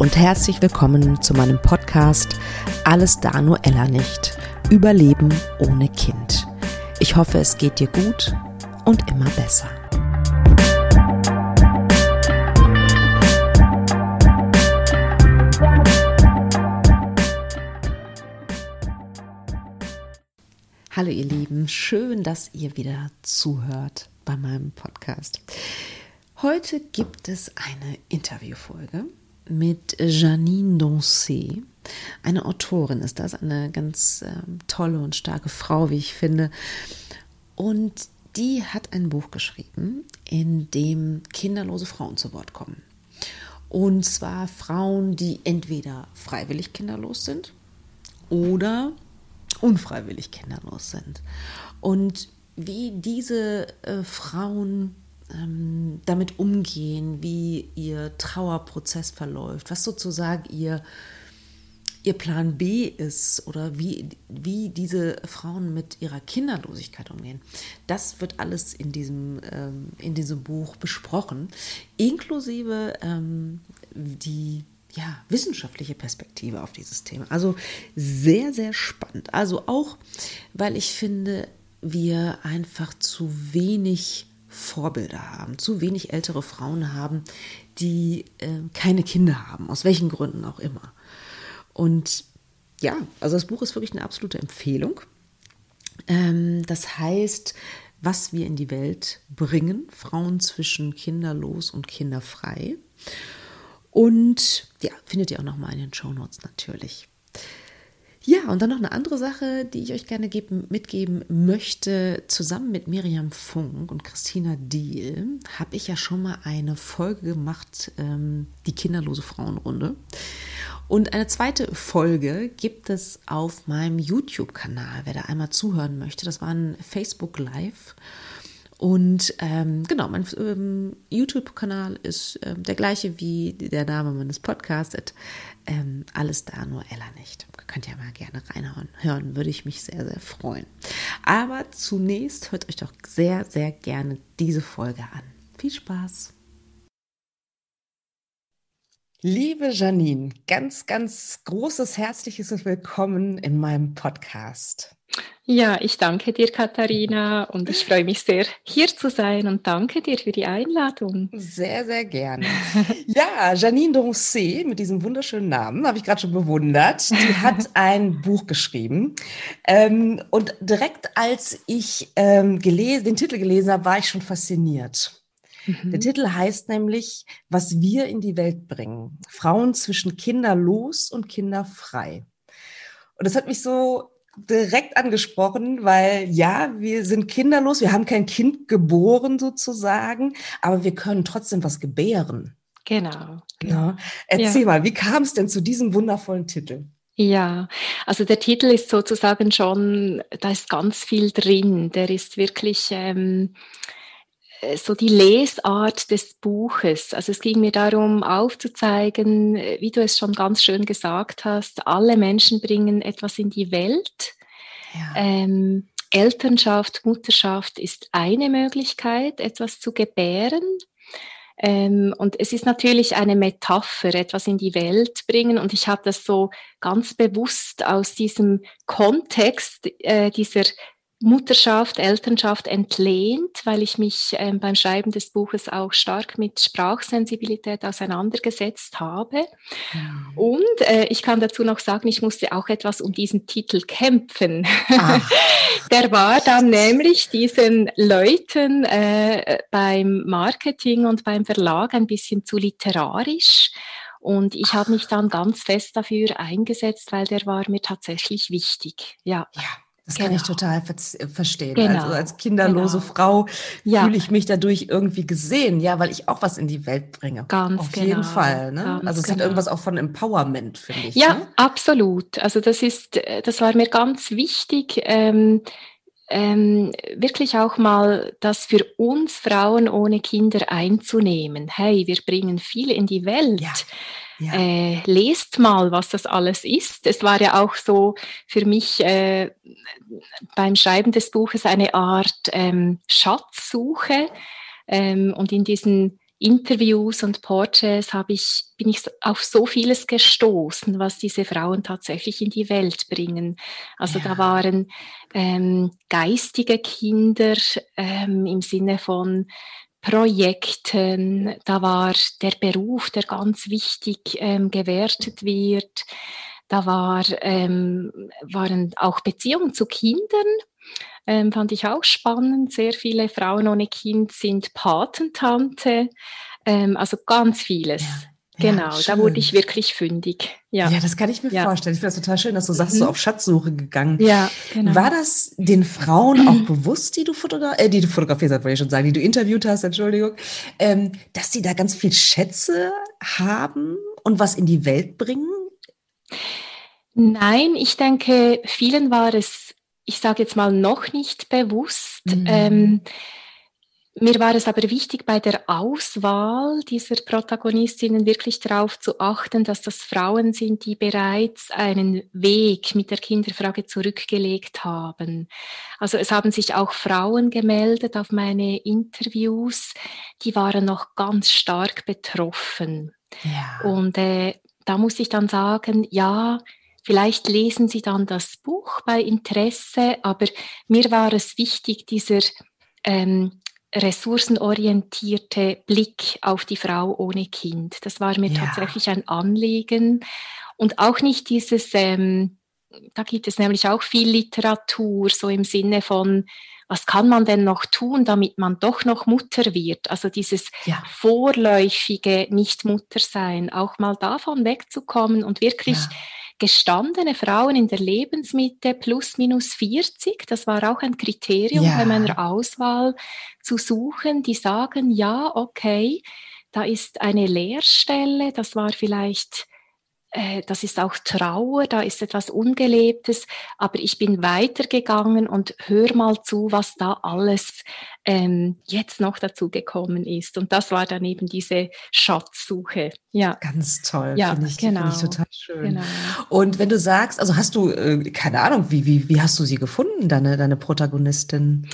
Und herzlich willkommen zu meinem Podcast Alles da nur Ella nicht. Überleben ohne Kind. Ich hoffe, es geht dir gut und immer besser. Hallo ihr Lieben, schön, dass ihr wieder zuhört bei meinem Podcast. Heute gibt es eine Interviewfolge mit Janine Doncé. Eine Autorin ist das, eine ganz äh, tolle und starke Frau, wie ich finde. Und die hat ein Buch geschrieben, in dem kinderlose Frauen zu Wort kommen. Und zwar Frauen, die entweder freiwillig kinderlos sind oder unfreiwillig kinderlos sind. Und wie diese äh, Frauen ähm, damit umgehen, wie ihr Trauerprozess verläuft, was sozusagen ihr, ihr Plan B ist oder wie, wie diese Frauen mit ihrer Kinderlosigkeit umgehen. Das wird alles in diesem, ähm, in diesem Buch besprochen, inklusive ähm, die ja, wissenschaftliche Perspektive auf dieses Thema. Also sehr, sehr spannend. Also auch, weil ich finde, wir einfach zu wenig Vorbilder haben, zu wenig ältere Frauen haben, die äh, keine Kinder haben, aus welchen Gründen auch immer. Und ja, also das Buch ist wirklich eine absolute Empfehlung. Ähm, das heißt, was wir in die Welt bringen, Frauen zwischen kinderlos und kinderfrei. Und ja, findet ihr auch nochmal in den Show Notes natürlich. Ja, und dann noch eine andere Sache, die ich euch gerne geben, mitgeben möchte. Zusammen mit Miriam Funk und Christina Diel habe ich ja schon mal eine Folge gemacht, ähm, die kinderlose Frauenrunde. Und eine zweite Folge gibt es auf meinem YouTube-Kanal, wer da einmal zuhören möchte. Das war ein Facebook Live. Und ähm, genau, mein ähm, YouTube-Kanal ist ähm, der gleiche wie der Name meines Podcasts. Ähm, alles da, nur Ella nicht. Könnt ihr mal gerne reinhauen. Hören würde ich mich sehr, sehr freuen. Aber zunächst hört euch doch sehr, sehr gerne diese Folge an. Viel Spaß! Liebe Janine, ganz, ganz großes herzliches Willkommen in meinem Podcast. Ja, ich danke dir, Katharina, und ich freue mich sehr, hier zu sein und danke dir für die Einladung. Sehr, sehr gerne. Ja, Janine Doncé mit diesem wunderschönen Namen, habe ich gerade schon bewundert, die hat ein Buch geschrieben. Ähm, und direkt als ich ähm, gelesen, den Titel gelesen habe, war ich schon fasziniert. Mhm. Der Titel heißt nämlich, was wir in die Welt bringen. Frauen zwischen kinderlos und kinderfrei. Und das hat mich so direkt angesprochen, weil ja, wir sind kinderlos, wir haben kein Kind geboren sozusagen, aber wir können trotzdem was gebären. Genau. Ja. Erzähl ja. mal, wie kam es denn zu diesem wundervollen Titel? Ja, also der Titel ist sozusagen schon, da ist ganz viel drin. Der ist wirklich ähm, äh, so die Lesart des Buches. Also es ging mir darum aufzuzeigen, äh, wie du es schon ganz schön gesagt hast, alle Menschen bringen etwas in die Welt. Ja. Ähm, Elternschaft, Mutterschaft ist eine Möglichkeit, etwas zu gebären. Ähm, und es ist natürlich eine Metapher, etwas in die Welt bringen. Und ich habe das so ganz bewusst aus diesem Kontext äh, dieser Mutterschaft, Elternschaft entlehnt, weil ich mich ähm, beim Schreiben des Buches auch stark mit Sprachsensibilität auseinandergesetzt habe. Mhm. Und äh, ich kann dazu noch sagen, ich musste auch etwas um diesen Titel kämpfen. Der war dann nämlich diesen Leuten äh, beim Marketing und beim Verlag ein bisschen zu literarisch. Und ich habe mich dann ganz fest dafür eingesetzt, weil der war mir tatsächlich wichtig. Ja. ja. Das genau. kann ich genau. total ver verstehen. Also genau. Also als kinderlose genau. Frau ja. fühle ich mich dadurch irgendwie gesehen, ja, weil ich auch was in die Welt bringe. Ganz Auf genau. jeden Fall. Ne? also es hat genau. irgendwas auch von Empowerment, finde ich. Ja, ne? absolut. Also das ist, das war mir ganz wichtig. Ähm, ähm, wirklich auch mal das für uns Frauen ohne Kinder einzunehmen. Hey, wir bringen viel in die Welt. Ja. Ja. Äh, lest mal, was das alles ist. Es war ja auch so für mich äh, beim Schreiben des Buches eine Art ähm, Schatzsuche. Ähm, und in diesen Interviews und Porträts habe ich, bin ich auf so vieles gestoßen, was diese Frauen tatsächlich in die Welt bringen. Also ja. da waren ähm, geistige Kinder ähm, im Sinne von Projekten, da war der Beruf, der ganz wichtig ähm, gewertet wird. Da war, ähm, waren auch Beziehungen zu Kindern, ähm, fand ich auch spannend. Sehr viele Frauen ohne Kind sind Patentante, ähm, also ganz vieles. Ja. Genau, ja, da wurde ich wirklich fündig. Ja, ja das kann ich mir ja. vorstellen. Ich finde das total schön, dass du sagst, mhm. so auf Schatzsuche gegangen. Ja, genau. War das den Frauen auch bewusst, die du, fotogra äh, die du fotografiert hast, wollte ich schon sagen, die du interviewt hast, Entschuldigung, ähm, dass sie da ganz viel Schätze haben und was in die Welt bringen? Nein, ich denke, vielen war es, ich sage jetzt mal, noch nicht bewusst. Mhm. Ähm, mir war es aber wichtig, bei der Auswahl dieser Protagonistinnen wirklich darauf zu achten, dass das Frauen sind, die bereits einen Weg mit der Kinderfrage zurückgelegt haben. Also es haben sich auch Frauen gemeldet auf meine Interviews, die waren noch ganz stark betroffen. Ja. Und äh, da muss ich dann sagen, ja, Vielleicht lesen Sie dann das Buch bei Interesse, aber mir war es wichtig, dieser ähm, ressourcenorientierte Blick auf die Frau ohne Kind. Das war mir ja. tatsächlich ein Anliegen. Und auch nicht dieses, ähm, da gibt es nämlich auch viel Literatur, so im Sinne von, was kann man denn noch tun, damit man doch noch Mutter wird? Also dieses ja. vorläufige Nicht-Mutter-Sein, auch mal davon wegzukommen und wirklich ja gestandene Frauen in der Lebensmitte plus minus 40, das war auch ein Kriterium ja. bei meiner Auswahl, zu suchen, die sagen, ja, okay, da ist eine Leerstelle, das war vielleicht äh, das ist auch Trauer, da ist etwas Ungelebtes, aber ich bin weitergegangen und hör mal zu, was da alles ähm, jetzt noch dazu gekommen ist. Und das war dann eben diese Schatzsuche. Ja. Ganz toll, ja, finde ich, genau. Find ich total schön. Genau. Und wenn du sagst, also hast du, äh, keine Ahnung, wie, wie, wie hast du sie gefunden, deine, deine Protagonistin?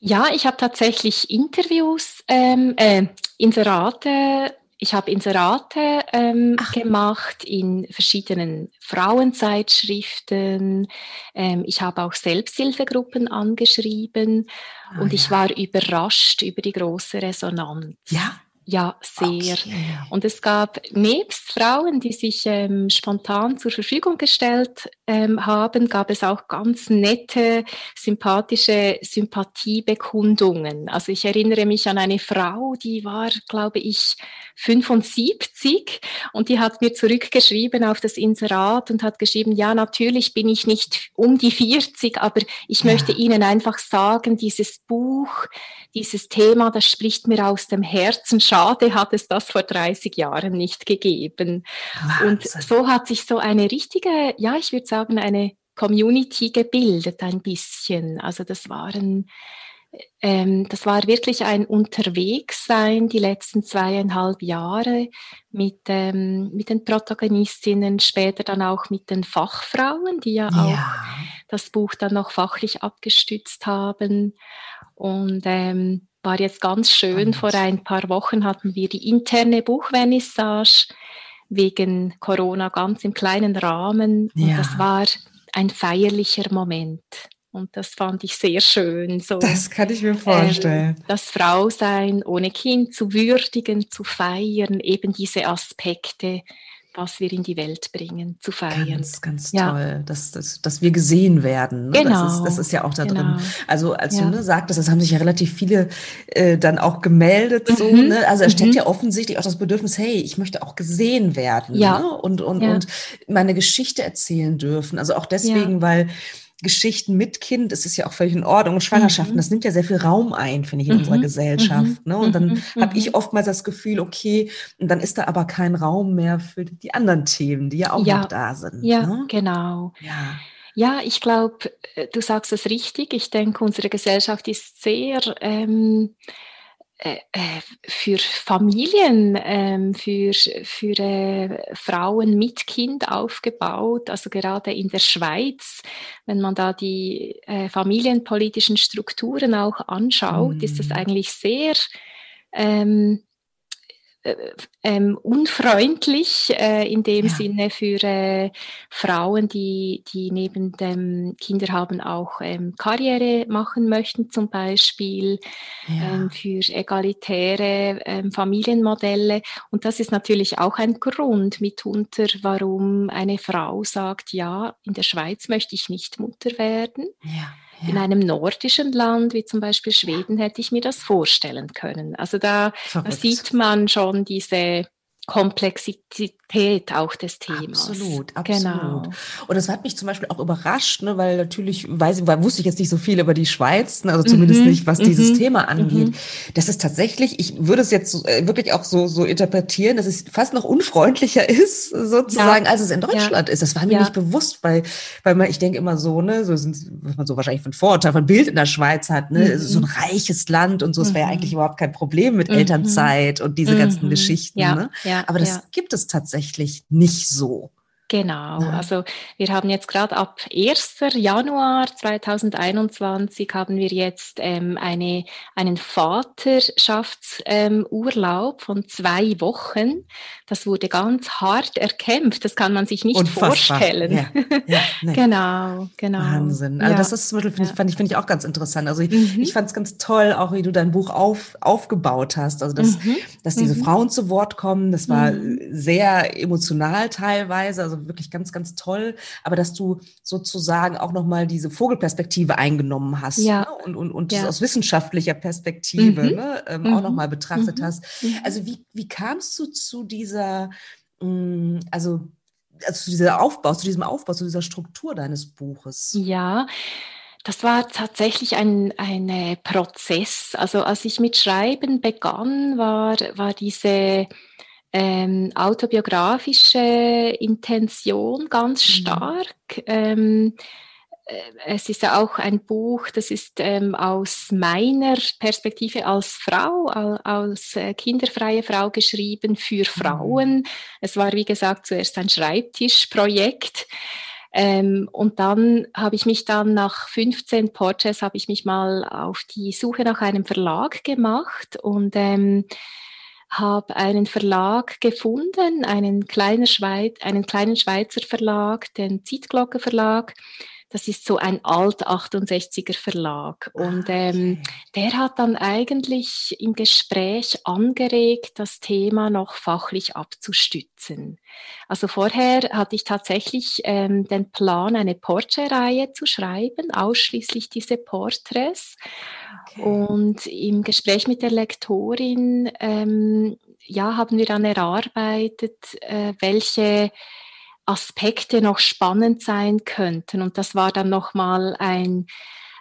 Ja, ich habe tatsächlich Interviews, ähm, äh, Inserate ich habe Inserate ähm, gemacht in verschiedenen Frauenzeitschriften. Ähm, ich habe auch Selbsthilfegruppen angeschrieben ah, und ja. ich war überrascht über die große Resonanz. Ja. Ja, sehr. Okay. Und es gab nebst Frauen, die sich ähm, spontan zur Verfügung gestellt ähm, haben, gab es auch ganz nette, sympathische Sympathiebekundungen. Also ich erinnere mich an eine Frau, die war, glaube ich, 75 und die hat mir zurückgeschrieben auf das Inserat und hat geschrieben, ja, natürlich bin ich nicht um die 40, aber ich ja. möchte Ihnen einfach sagen, dieses Buch, dieses Thema, das spricht mir aus dem Herzen. Schade hat es das vor 30 Jahren nicht gegeben. Wahnsinn. Und so hat sich so eine richtige, ja, ich würde sagen, eine Community gebildet ein bisschen. Also das waren ähm, das war wirklich ein Unterwegssein die letzten zweieinhalb Jahre mit, ähm, mit den Protagonistinnen, später dann auch mit den Fachfrauen, die ja, ja. auch das Buch dann noch fachlich abgestützt haben. Und ähm, war jetzt ganz schön. Vor ein paar Wochen hatten wir die interne Buchvernissage wegen Corona ganz im kleinen Rahmen. Und ja. das war ein feierlicher Moment. Und das fand ich sehr schön. So, das kann ich mir vorstellen. Ähm, das Frausein ohne Kind zu würdigen, zu feiern, eben diese Aspekte, was wir in die Welt bringen, zu feiern. Ganz, ganz ja. toll, dass, dass, dass wir gesehen werden. Ne? Genau. Das ist, das ist ja auch da genau. drin. Also als ja. du ne, sagtest, das haben sich ja relativ viele äh, dann auch gemeldet. Mhm. So, ne? Also es mhm. steckt ja offensichtlich auch das Bedürfnis, hey, ich möchte auch gesehen werden ja. ne? und, und, und meine Geschichte erzählen dürfen. Also auch deswegen, weil Geschichten mit Kind, es ist ja auch völlig in Ordnung. Und Schwangerschaften, mhm. das nimmt ja sehr viel Raum ein, finde ich, in mhm. unserer Gesellschaft. Mhm. Ne? Und dann mhm. habe ich mhm. oftmals das Gefühl, okay, und dann ist da aber kein Raum mehr für die anderen Themen, die ja auch ja. noch da sind. Ja, ne? genau. Ja. Ja, ich glaube, äh, du sagst es richtig. Ich denke, unsere Gesellschaft ist sehr ähm, äh, äh, für Familien, ähm, für, für äh, Frauen mit Kind aufgebaut. Also gerade in der Schweiz, wenn man da die familienpolitischen Strukturen auch anschaut, mm. ist das mhm. eigentlich sehr ähm, äh, ähm, unfreundlich äh, in dem ja. Sinne für äh, Frauen, die, die neben dem Kinder haben auch ähm, Karriere machen möchten, zum Beispiel ja. ähm, für egalitäre ähm, Familienmodelle. Und das ist natürlich auch ein Grund mitunter, warum eine Frau sagt, ja, in der Schweiz möchte ich nicht Mutter werden. Ja. Ja. In einem nordischen Land wie zum Beispiel Schweden hätte ich mir das vorstellen können. Also da, da sieht man schon diese Komplexität auch des Themas. Absolut, absolut. Genau. Und das hat mich zum Beispiel auch überrascht, ne, weil natürlich weiß, weil wusste ich jetzt nicht so viel über die Schweiz, ne, also zumindest mhm. nicht, was mhm. dieses Thema angeht. Mhm. Das ist tatsächlich, ich würde es jetzt äh, wirklich auch so, so interpretieren, dass es fast noch unfreundlicher ist, sozusagen, ja. als es in Deutschland ja. ist. Das war mir ja. nicht bewusst, weil, weil man, ich denke immer so, ne, so sind, was man so wahrscheinlich von Vorurteil, von Bild in der Schweiz hat, ne, so ein mhm. reiches Land und so, es wäre mhm. eigentlich überhaupt kein Problem mit mhm. Elternzeit und diese ganzen Geschichten. Ja. Ne? Ja. Aber das gibt es tatsächlich nicht so. Genau, ja. also wir haben jetzt gerade ab 1. Januar 2021 haben wir jetzt ähm, eine, einen Vaterschaftsurlaub ähm, von zwei Wochen. Das wurde ganz hart erkämpft, das kann man sich nicht Unfassbar. vorstellen. Ja. Ja, nee. genau, genau. Wahnsinn. Also das ist zum Beispiel, finde ich, fand ich, find ich auch ganz interessant. Also ich, mhm. ich fand es ganz toll, auch wie du dein Buch auf, aufgebaut hast. Also dass, mhm. dass diese mhm. Frauen zu Wort kommen, das war mhm. sehr emotional teilweise. Also wirklich ganz, ganz toll. Aber dass du sozusagen auch nochmal diese Vogelperspektive eingenommen hast ja. ne? und, und, und ja. aus wissenschaftlicher Perspektive mhm. ne? ähm, mhm. auch nochmal betrachtet mhm. hast. Also wie, wie kamst du zu dieser, mh, mm, also, also zu dieser Aufbau, zu diesem Aufbau, zu dieser Struktur deines Buches? Ja, das war tatsächlich ein, ein Prozess. Also als ich mit Schreiben begann, war, war diese ähm, autobiografische Intention ganz mhm. stark. Mhm. Ähm, es ist ja auch ein Buch, das ist ähm, aus meiner Perspektive als Frau, als äh, kinderfreie Frau geschrieben für mhm. Frauen. Mhm. Es war, wie gesagt, zuerst ein Schreibtischprojekt. Ähm, und dann habe ich mich dann nach 15 Porträts habe ich mich mal auf die Suche nach einem Verlag gemacht und ähm, habe einen Verlag gefunden, einen, kleinen Schweiz, einen kleinen Schweizer Verlag, den Zeitglocke Verlag. Das ist so ein alt 68er Verlag. Und ah, ähm, der hat dann eigentlich im Gespräch angeregt, das Thema noch fachlich abzustützen. Also vorher hatte ich tatsächlich ähm, den Plan, eine Porträtreihe zu schreiben, ausschließlich diese Porträts. Okay. Und im Gespräch mit der Lektorin ähm, ja, haben wir dann erarbeitet, äh, welche Aspekte noch spannend sein könnten. Und das war dann nochmal ein,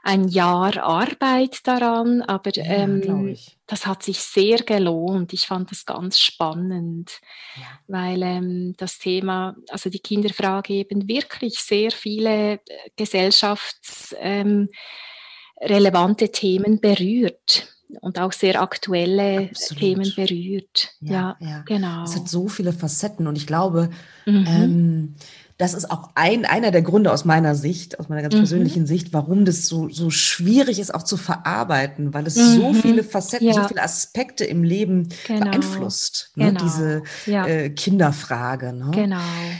ein Jahr Arbeit daran, aber ja, ähm, das hat sich sehr gelohnt. Ich fand das ganz spannend, ja. weil ähm, das Thema, also die Kinderfrage eben wirklich sehr viele äh, gesellschafts... Ähm, relevante Themen berührt und auch sehr aktuelle Absolut. Themen berührt. Ja, ja, ja, genau. Es hat so viele Facetten und ich glaube, mhm. ähm, das ist auch ein, einer der Gründe aus meiner Sicht, aus meiner ganz mhm. persönlichen Sicht, warum das so, so schwierig ist auch zu verarbeiten, weil es mhm. so viele Facetten, ja. so viele Aspekte im Leben genau. beeinflusst, ne? genau. diese ja. äh, Kinderfrage. Ne? Genau.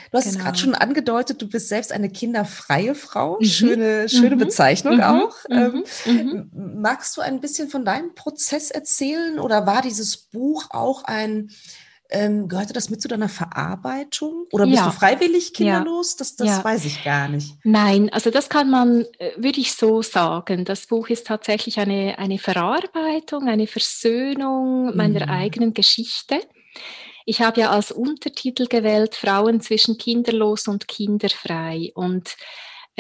Du hast genau. es gerade schon angedeutet, du bist selbst eine kinderfreie Frau. Mhm. Schöne, schöne mhm. Bezeichnung mhm. auch. Mhm. Ähm, magst du ein bisschen von deinem Prozess erzählen oder war dieses Buch auch ein ähm, gehörte das mit zu deiner Verarbeitung? Oder bist ja. du freiwillig kinderlos? Ja. Das, das ja. weiß ich gar nicht. Nein, also das kann man, äh, würde ich so sagen. Das Buch ist tatsächlich eine, eine Verarbeitung, eine Versöhnung meiner mhm. eigenen Geschichte. Ich habe ja als Untertitel gewählt Frauen zwischen kinderlos und kinderfrei. Und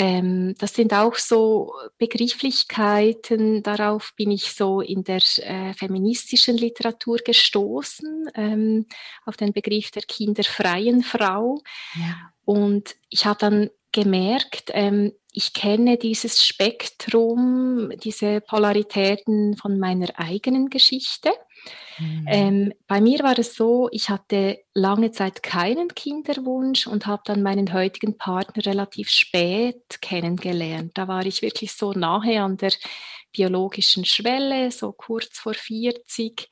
ähm, das sind auch so Begrifflichkeiten, darauf bin ich so in der äh, feministischen Literatur gestoßen, ähm, auf den Begriff der kinderfreien Frau. Ja. Und ich habe dann gemerkt, ähm, ich kenne dieses Spektrum, diese Polaritäten von meiner eigenen Geschichte. Mhm. Ähm, bei mir war es so, ich hatte lange Zeit keinen Kinderwunsch und habe dann meinen heutigen Partner relativ spät kennengelernt. Da war ich wirklich so nahe an der biologischen Schwelle, so kurz vor 40.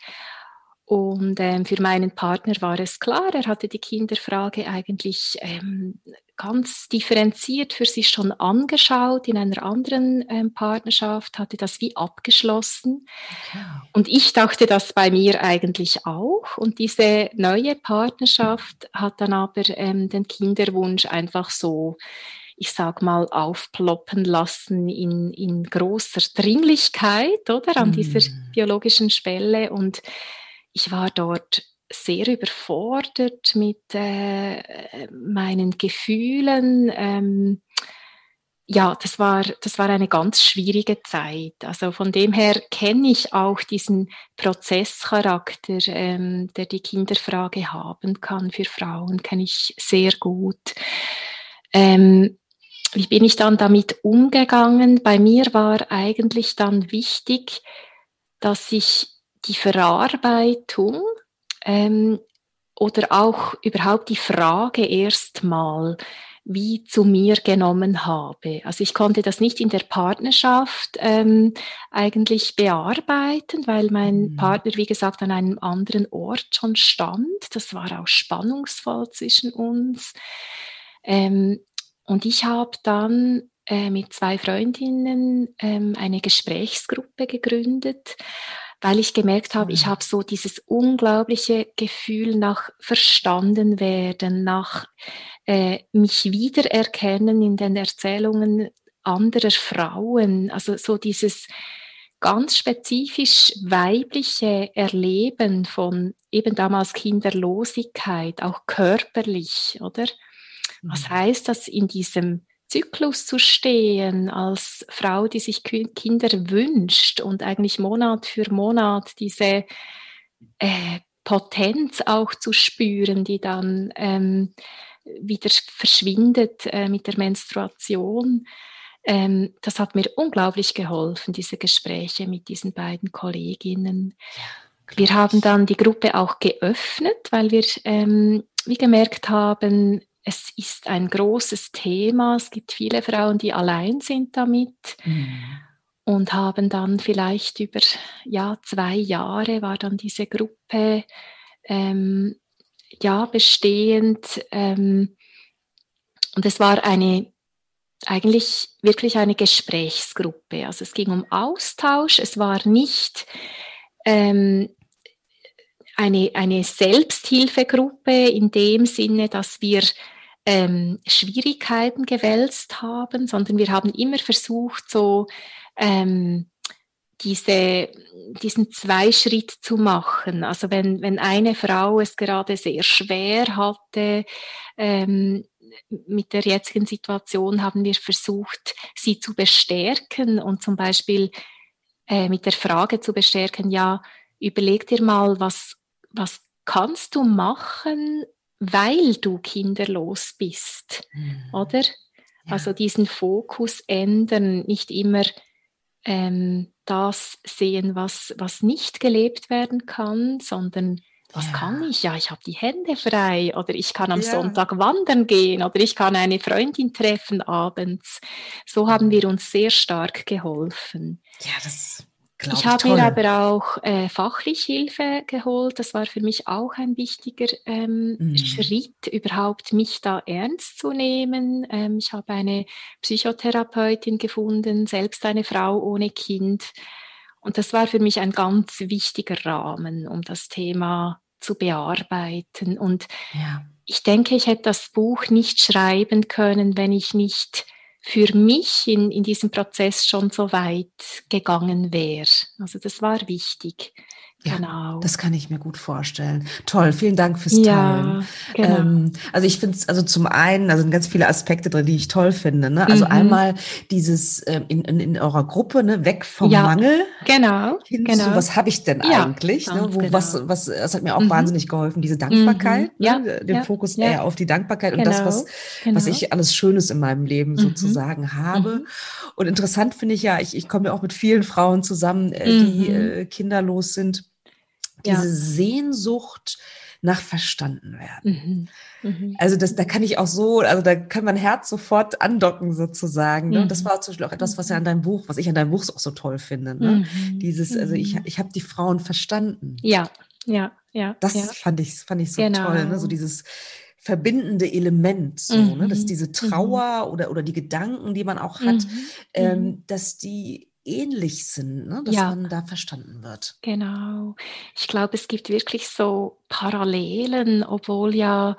Und ähm, für meinen Partner war es klar, er hatte die Kinderfrage eigentlich ähm, ganz differenziert für sich schon angeschaut in einer anderen ähm, Partnerschaft, hatte das wie abgeschlossen. Okay. Und ich dachte das bei mir eigentlich auch. Und diese neue Partnerschaft hat dann aber ähm, den Kinderwunsch einfach so ich sag mal, aufploppen lassen in, in großer Dringlichkeit, oder, an dieser biologischen Schwelle. Und ich war dort sehr überfordert mit äh, meinen Gefühlen. Ähm, ja, das war, das war eine ganz schwierige Zeit. Also von dem her kenne ich auch diesen Prozesscharakter, ähm, der die Kinderfrage haben kann für Frauen, kenne ich sehr gut. Ähm, wie bin ich dann damit umgegangen? Bei mir war eigentlich dann wichtig, dass ich die Verarbeitung ähm, oder auch überhaupt die Frage erstmal wie zu mir genommen habe. Also ich konnte das nicht in der Partnerschaft ähm, eigentlich bearbeiten, weil mein mhm. Partner, wie gesagt, an einem anderen Ort schon stand. Das war auch spannungsvoll zwischen uns. Ähm, und ich habe dann äh, mit zwei Freundinnen ähm, eine Gesprächsgruppe gegründet weil ich gemerkt habe, ich mhm. habe so dieses unglaubliche Gefühl nach verstanden werden, nach äh, mich wiedererkennen in den Erzählungen anderer Frauen, also so dieses ganz spezifisch weibliche Erleben von eben damals Kinderlosigkeit, auch körperlich, oder? Was mhm. heißt das in diesem Zyklus zu stehen, als Frau, die sich Kinder wünscht und eigentlich Monat für Monat diese äh, Potenz auch zu spüren, die dann ähm, wieder verschwindet äh, mit der Menstruation. Ähm, das hat mir unglaublich geholfen, diese Gespräche mit diesen beiden Kolleginnen. Ja, wir haben dann die Gruppe auch geöffnet, weil wir ähm, wie gemerkt haben, es ist ein großes Thema. Es gibt viele Frauen, die allein sind damit mhm. und haben dann vielleicht über ja, zwei Jahre war dann diese Gruppe ähm, ja, bestehend. Ähm, und es war eine eigentlich wirklich eine Gesprächsgruppe. Also es ging um Austausch. Es war nicht ähm, eine, eine Selbsthilfegruppe in dem Sinne, dass wir ähm, Schwierigkeiten gewälzt haben, sondern wir haben immer versucht, so ähm, diese, diesen Zweischritt zu machen. Also wenn, wenn eine Frau es gerade sehr schwer hatte, ähm, mit der jetzigen Situation haben wir versucht, sie zu bestärken und zum Beispiel äh, mit der Frage zu bestärken, ja, überleg dir mal, was, was kannst du machen, weil du kinderlos bist, mhm. oder? Ja. Also diesen Fokus ändern, nicht immer ähm, das sehen, was, was nicht gelebt werden kann, sondern was ja. kann ich? Ja, ich habe die Hände frei oder ich kann am ja. Sonntag wandern gehen oder ich kann eine Freundin treffen abends. So haben mhm. wir uns sehr stark geholfen. Ja, das ich habe mir aber auch äh, fachlich Hilfe geholt. Das war für mich auch ein wichtiger ähm, mhm. Schritt, überhaupt mich da ernst zu nehmen. Ähm, ich habe eine Psychotherapeutin gefunden, selbst eine Frau ohne Kind. Und das war für mich ein ganz wichtiger Rahmen, um das Thema zu bearbeiten. Und ja. ich denke, ich hätte das Buch nicht schreiben können, wenn ich nicht für mich in, in diesem Prozess schon so weit gegangen wäre. Also das war wichtig. Genau. Das kann ich mir gut vorstellen. Toll, vielen Dank fürs Teilen. Ja, genau. Ähm, also ich finde es, also zum einen, also sind ganz viele Aspekte drin, die ich toll finde. Ne? Also mhm. einmal dieses ähm, in, in, in eurer Gruppe, ne, weg vom ja, Mangel. Genau. Hin genau. Zu, was habe ich denn ja, eigentlich? Ne? Wo, genau. was, was, das hat mir auch mhm. wahnsinnig geholfen, diese Dankbarkeit, mhm. ja, ne? den Fokus eher auf die Dankbarkeit genau. und das, was, genau. was ich alles Schönes in meinem Leben mhm. sozusagen habe. Mhm. Und interessant finde ich ja, ich, ich komme ja auch mit vielen Frauen zusammen, äh, die mhm. äh, kinderlos sind diese. Sehnsucht nach verstanden werden. Mhm. Mhm. Also das, da kann ich auch so, also da kann mein Herz sofort andocken sozusagen. Ne? Und das mhm. war zum Beispiel auch etwas, was ja an deinem Buch, was ich an deinem Buch auch so toll finde. Ne? Mhm. Dieses, also ich, mhm. ich habe die Frauen verstanden. Ja, ja. ja. Das ja. fand ich, fand ich so Genau. toll, ne? so dieses verbindende Element, so, ne? dass Mhm, diese mhm. Trauer oder, oder die Gedanken, die man auch hat, Mhm, ähm, mhm. dass die ähnlich sind, ne? dass Ja. man da verstanden wird. Genau. Ich glaube, es gibt wirklich so Parallelen, obwohl ja,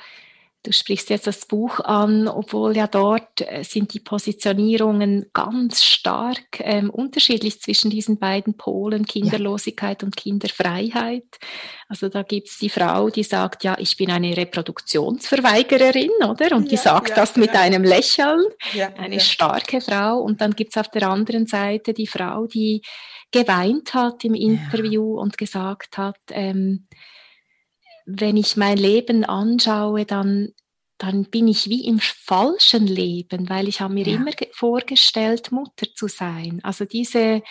du sprichst jetzt das Buch an, obwohl ja dort äh, sind die Positionierungen ganz stark ähm, unterschiedlich zwischen diesen beiden Polen, Kinderlosigkeit und Kinderfreiheit. Also da gibt es die Frau, die sagt, ja, ich bin eine Reproduktionsverweigererin, oder? Und die Ja, sagt ja, das mit ja. einem Lächeln Ja, eine ja. starke Frau. Und dann gibt es auf der anderen Seite die Frau, die geweint hat im Interview und gesagt hat, ähm, wenn ich mein Leben anschaue, dann, dann bin ich wie im falschen Leben, weil ich habe mir Ja. immer ge- vorgestellt, Mutter zu sein. Also diese,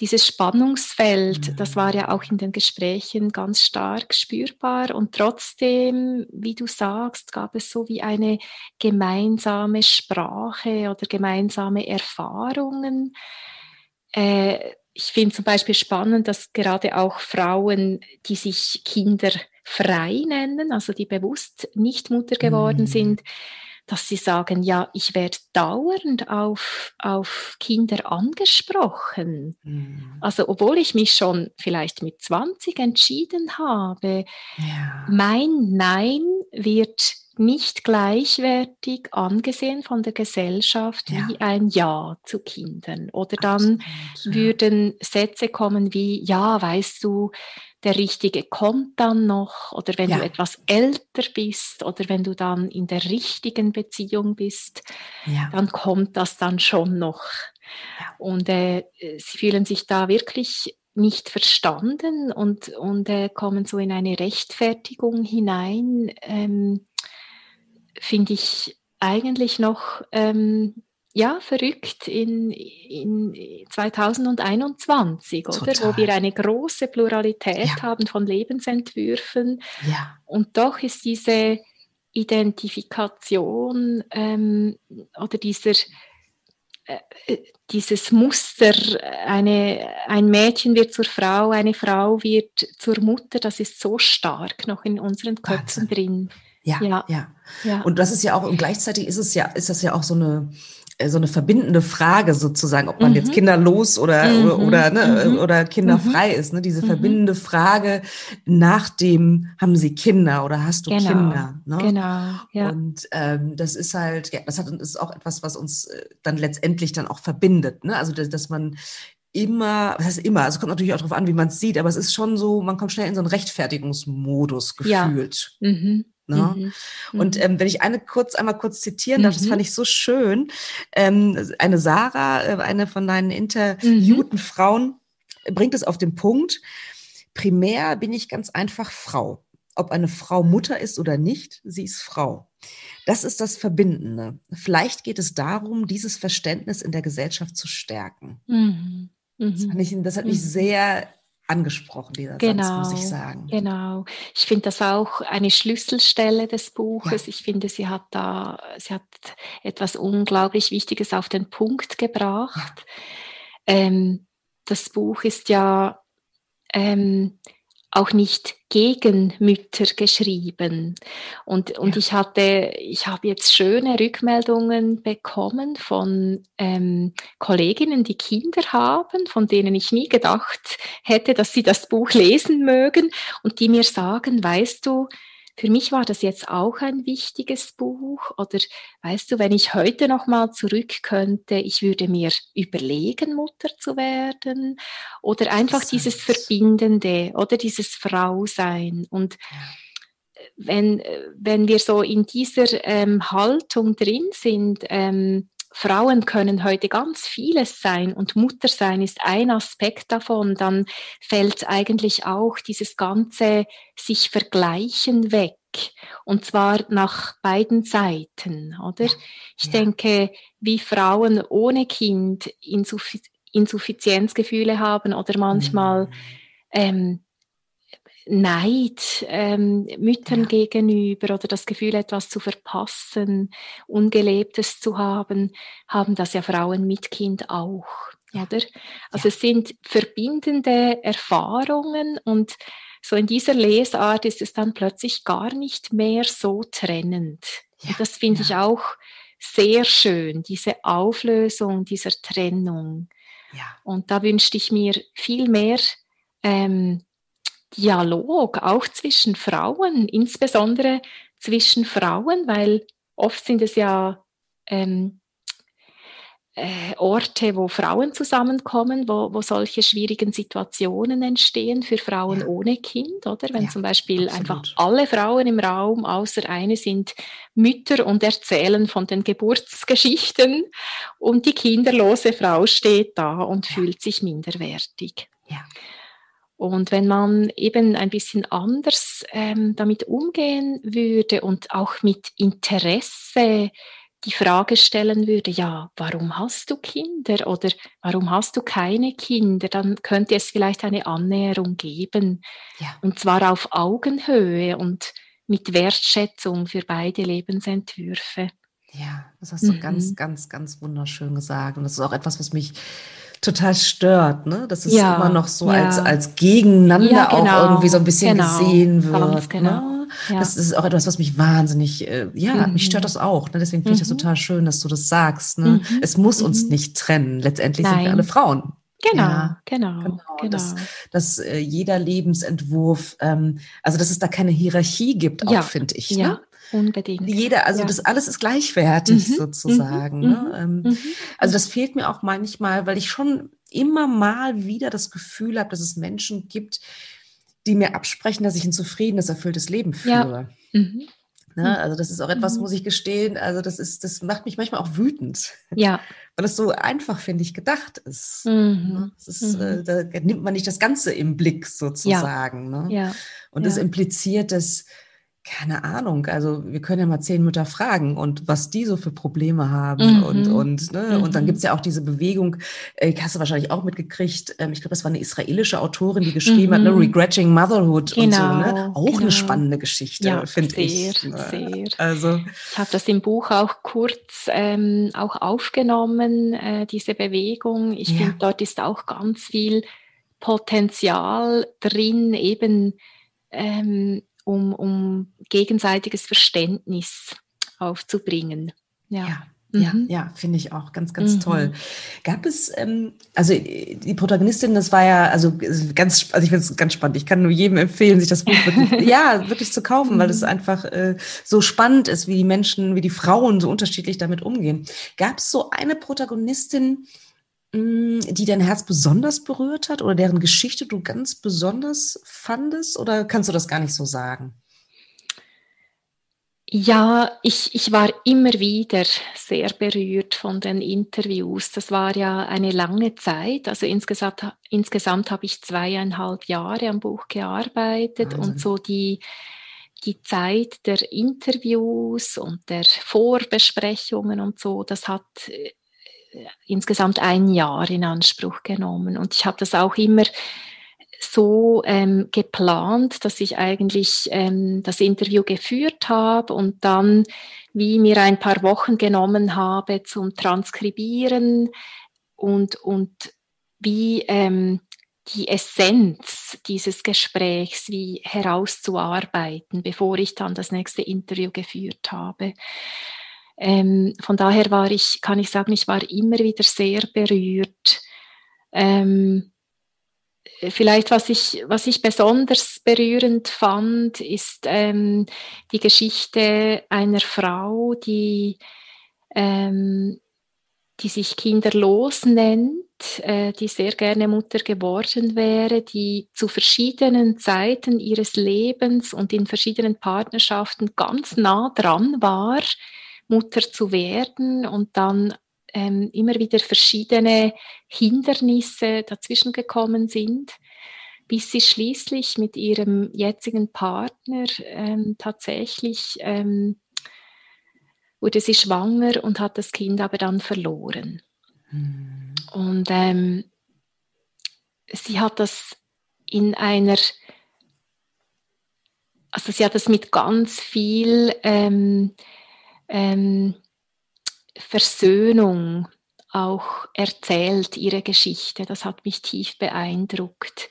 dieses Spannungsfeld, das war ja auch in den Gesprächen ganz stark spürbar und trotzdem, wie du sagst, gab es so wie eine gemeinsame Sprache oder gemeinsame Erfahrungen. Äh, ich finde zum Beispiel spannend, dass gerade auch Frauen, die sich kinderfrei nennen, also die bewusst nicht Mutter geworden Mhm. sind, dass sie sagen, ja, ich werde dauernd auf, auf Kinder angesprochen. Mhm. Also obwohl ich mich schon vielleicht mit 20 entschieden habe, Ja. mein Nein wird nicht gleichwertig angesehen von der Gesellschaft Ja. wie ein Ja zu Kindern. Oder dann Absolut, würden Sätze kommen wie, ja, weißt du, der Richtige kommt dann noch, oder wenn Ja. du etwas älter bist, oder wenn du dann in der richtigen Beziehung bist, Ja. dann kommt das dann schon noch. Ja. Und äh, sie fühlen sich da wirklich nicht verstanden und, und äh, kommen so in eine Rechtfertigung hinein, ähm, finde ich eigentlich noch ähm, ja, verrückt in, in 2021, oder? Total. Wo wir eine große Pluralität Ja. haben von Lebensentwürfen. Ja. Und doch ist diese Identifikation ähm, oder dieser, äh, äh, dieses Muster, eine, ein Mädchen wird zur Frau, eine Frau wird zur Mutter, das ist so stark noch in unseren Köpfen Wahnsinn. drin. Ja, Ja. ja. Und das ist ja auch, und gleichzeitig ist es ja, ist das ja auch so eine, so eine verbindende Frage sozusagen, ob man Mhm. jetzt kinderlos oder, Mhm, oder, oder, ne, mhm. oder kinderfrei ist, ne? Diese Mhm. verbindende Frage nach dem, haben sie Kinder oder hast du Genau, Kinder? Ne? Genau, ja. Und ähm, das ist halt, ja, das hat, das ist auch etwas, was uns äh, dann letztendlich dann auch verbindet. Ne? Also, dass, dass man immer, was heißt immer, also kommt natürlich auch darauf an, wie man es sieht, aber es ist schon so, man kommt schnell in so einen Rechtfertigungsmodus Ja. gefühlt. Mhm. Ne? Mhm. Und Mhm. ähm, wenn ich eine kurz, einmal kurz zitieren darf, das Mhm. fand ich so schön. Ähm, eine Sarah, äh, eine von deinen interviewten Frauen, äh, bringt es auf den Punkt. Primär bin ich ganz einfach Frau. Ob eine Frau Mutter ist oder nicht, sie ist Frau. Das ist das Verbindende. Vielleicht geht es darum, dieses Verständnis in der Gesellschaft zu stärken. Mhm. Das, Mhm. ich, das hat mich Mhm. sehr angesprochen, dieser Genau, Satz, muss ich sagen. genau. Ich finde das auch eine Schlüsselstelle des Buches. Ja. Ich finde, sie hat da, sie hat etwas unglaublich Wichtiges auf den Punkt gebracht. Ähm, das Buch ist ja ähm, auch nicht gegen Mütter geschrieben. Und, und Ja. ich hatte, ich habe jetzt schöne Rückmeldungen bekommen von ähm, Kolleginnen, die Kinder haben, von denen ich nie gedacht hätte, dass sie das Buch lesen mögen und die mir sagen, weißt du, für mich war das jetzt auch ein wichtiges Buch. Oder weißt du, wenn ich heute noch mal zurück könnte, ich würde mir überlegen, Mutter zu werden. Oder einfach dieses. Verbindende oder dieses Frausein. Und wenn, wenn wir so in dieser ähm, Haltung drin sind, ähm, Frauen können heute ganz vieles sein und Mutter sein ist ein Aspekt davon, dann fällt eigentlich auch dieses ganze sich vergleichen weg. Und zwar nach beiden Seiten, oder? Ich ja. denke, wie Frauen ohne Kind Insuffi Insuffizienzgefühle haben oder manchmal Mhm. ähm, Neid ähm, Müttern Ja. gegenüber oder das Gefühl, etwas zu verpassen, Ungelebtes zu haben, haben das ja Frauen mit Kind auch, Ja. oder? Also es sind verbindende Erfahrungen und so in dieser Lesart ist es dann plötzlich gar nicht mehr so trennend. Ja, das finde ja. ich auch sehr schön, diese Auflösung dieser Trennung. Ja. Und da wünschte ich mir viel mehr ähm, Dialog, auch zwischen Frauen, insbesondere zwischen Frauen, weil oft sind es ja ähm, äh, Orte, wo Frauen zusammenkommen, wo, wo solche schwierigen Situationen entstehen für Frauen ja. ohne Kind, oder? Wenn ja, zum Beispiel absolut. einfach alle Frauen im Raum, außer eine, sind Mütter und erzählen von den Geburtsgeschichten und die kinderlose Frau steht da und ja. fühlt sich minderwertig. Und wenn man eben ein bisschen anders ähm, damit umgehen würde und auch mit Interesse die Frage stellen würde, ja, warum hast du Kinder oder warum hast du keine Kinder, dann könnte es vielleicht eine Annäherung geben. Ja. Und zwar auf Augenhöhe und mit Wertschätzung für beide Lebensentwürfe. Ja, das hast du mhm. ganz, ganz, ganz wunderschön gesagt. Und das ist auch etwas, was mich total stört, ne? dass es ja, immer noch so ja. als, als Gegeneinander ja, genau, auch irgendwie so ein bisschen genau, gesehen wird. Genau. Ne? Das ist auch etwas, was mich wahnsinnig, äh, ja, mhm. mich stört das auch. Ne? Deswegen finde ich das mhm. total schön, dass du das sagst. Ne? Mhm. Es muss uns mhm. nicht trennen. Letztendlich Nein. sind wir alle Frauen. Genau, ja, genau, genau. genau. Dass, dass äh, jeder Lebensentwurf, ähm, also dass es da keine Hierarchie gibt, auch ja, finde ich. Ja, ne? Unbedingt. Jeder, also ja. das alles ist gleichwertig mhm. sozusagen. Mhm. Ne? Ähm, mhm. Also das fehlt mir auch manchmal, weil ich schon immer mal wieder das Gefühl habe, dass es Menschen gibt, die mir absprechen, dass ich ein zufriedenes, erfülltes Leben führe. Ja. Mhm. Ne? Also das ist auch etwas, mhm. muss ich gestehen, also das ist, das macht mich manchmal auch wütend. Ja. Weil es so einfach, finde ich, gedacht ist. Mhm. Ne? ist äh, da nimmt man nicht das Ganze im Blick sozusagen. Ja. Ne? ja. Und es impliziert, dass keine Ahnung, also wir können ja mal zehn Mütter fragen und was die so für Probleme haben mhm. und, und, ne? Mhm. und dann mhm. gibt's ja auch diese Bewegung, äh, hast du wahrscheinlich auch mitgekriegt, ähm, ich glaube, das war eine israelische Autorin, die geschrieben mhm. hat, ne? Mhm. Regretting Motherhood genau, und so, ne? Genau, auch genau. eine spannende Geschichte, ja, finde ich. Ne? Sehr. Also ich habe das im Buch auch kurz ähm, auch aufgenommen, äh, diese Bewegung. Ich ja. finde, dort ist auch ganz viel Potenzial drin, eben ähm, um, um gegenseitiges Verständnis aufzubringen. Ja. ja. Ja, mhm. ja, finde ich auch ganz, ganz mhm. toll. Gab es, ähm, also die Protagonistin, das war ja, also ganz, also ich finde es ganz spannend. Ich kann nur jedem empfehlen, sich das Buch wirklich, ja, wirklich zu kaufen, weil es mhm. einfach äh, so spannend ist, wie die Menschen, wie die Frauen so unterschiedlich damit umgehen. Gab es so eine Protagonistin, die dein Herz besonders berührt hat oder deren Geschichte du ganz besonders fandest? Oder kannst du das gar nicht so sagen? Ja, ich, ich war immer wieder sehr berührt von den Interviews. Das war ja eine lange Zeit. Also insgesamt, insgesamt habe ich zweieinhalb Jahre am Buch gearbeitet Wahnsinn. und so die, die Zeit der Interviews und der Vorbesprechungen und so, das hat insgesamt ein Jahr in Anspruch genommen. Und ich habe das auch immer so ähm, geplant, dass ich eigentlich ähm, das Interview geführt habe und dann wie mir ein paar Wochen genommen habe zum Transkribieren und, und wie ähm, die Essenz dieses Gesprächs wie herauszuarbeiten, bevor ich dann das nächste Interview geführt habe. Ähm, von daher war ich, kann ich sagen, ich war immer wieder sehr berührt. Ähm, vielleicht was ich, was ich besonders berührend fand, ist ähm, die Geschichte einer Frau, die, ähm, die sich kinderlos nennt, äh, die sehr gerne Mutter geworden wäre, die zu verschiedenen Zeiten ihres Lebens und in verschiedenen Partnerschaften ganz nah dran war, Mutter zu werden und dann ähm, immer wieder verschiedene Hindernisse dazwischen gekommen sind, bis sie schließlich mit ihrem jetzigen Partner ähm, tatsächlich ähm, wurde sie schwanger und hat das Kind aber dann verloren. Mhm. Und ähm, sie hat das in einer, also sie hat das mit ganz viel ähm, ähm, Versöhnung auch erzählt, ihre Geschichte. Das hat mich tief beeindruckt.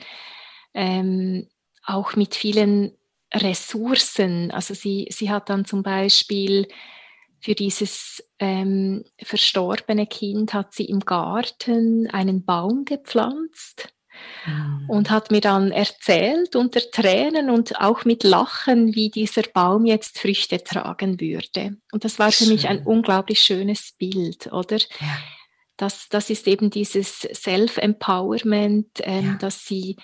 Ähm, auch mit vielen Ressourcen. Also sie, sie hat dann zum Beispiel für dieses ähm, verstorbene Kind hat sie im Garten einen Baum gepflanzt mhm. und hat mir dann erzählt unter Tränen und auch mit Lachen, wie dieser Baum jetzt Früchte tragen würde. Und das war für Schön. mich ein unglaublich schönes Bild, oder? Ja. Das, das ist eben dieses Self-Empowerment, ähm, ja. dass sie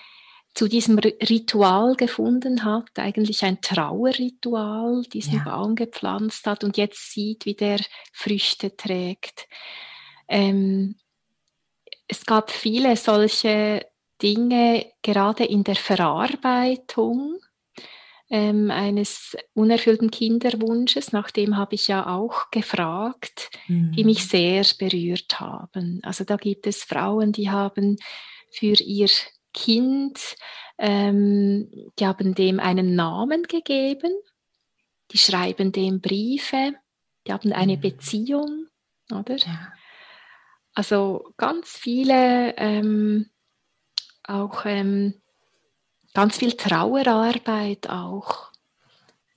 zu diesem Ritual gefunden hat, eigentlich ein Trauerritual, diesen ja. Baum gepflanzt hat und jetzt sieht, wie der Früchte trägt. Ähm, es gab viele solche Dinge, gerade in der Verarbeitung ähm, eines unerfüllten Kinderwunsches, nach dem habe ich ja auch gefragt, mhm. die mich sehr berührt haben. Also da gibt es Frauen, die haben für ihr Kind, ähm, die haben dem einen Namen gegeben, die schreiben dem Briefe, die haben eine mhm. Beziehung, oder? Ja. Also ganz viele, ähm, auch ähm, ganz viel Trauerarbeit auch.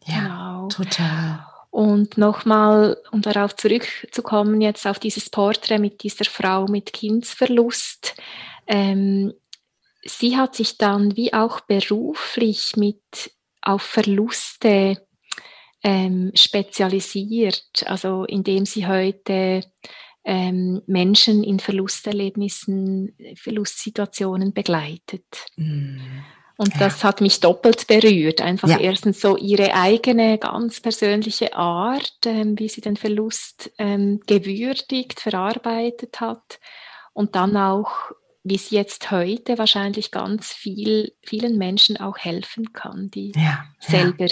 Ja, genau. total. Und nochmal, um darauf zurückzukommen, jetzt auf dieses Porträt mit dieser Frau mit Kindsverlust. Ähm, sie hat sich dann wie auch beruflich mit auf Verluste ähm, spezialisiert, also indem sie heute ähm, Menschen in Verlusterlebnissen, Verlustsituationen begleitet. Mm. Und ja. das hat mich doppelt berührt. Einfach ja. erstens so ihre eigene, ganz persönliche Art, ähm, wie sie den Verlust ähm, gewürdigt, verarbeitet hat. Und dann auch wie es jetzt heute wahrscheinlich ganz viel, vielen Menschen auch helfen kann, die ja, selber.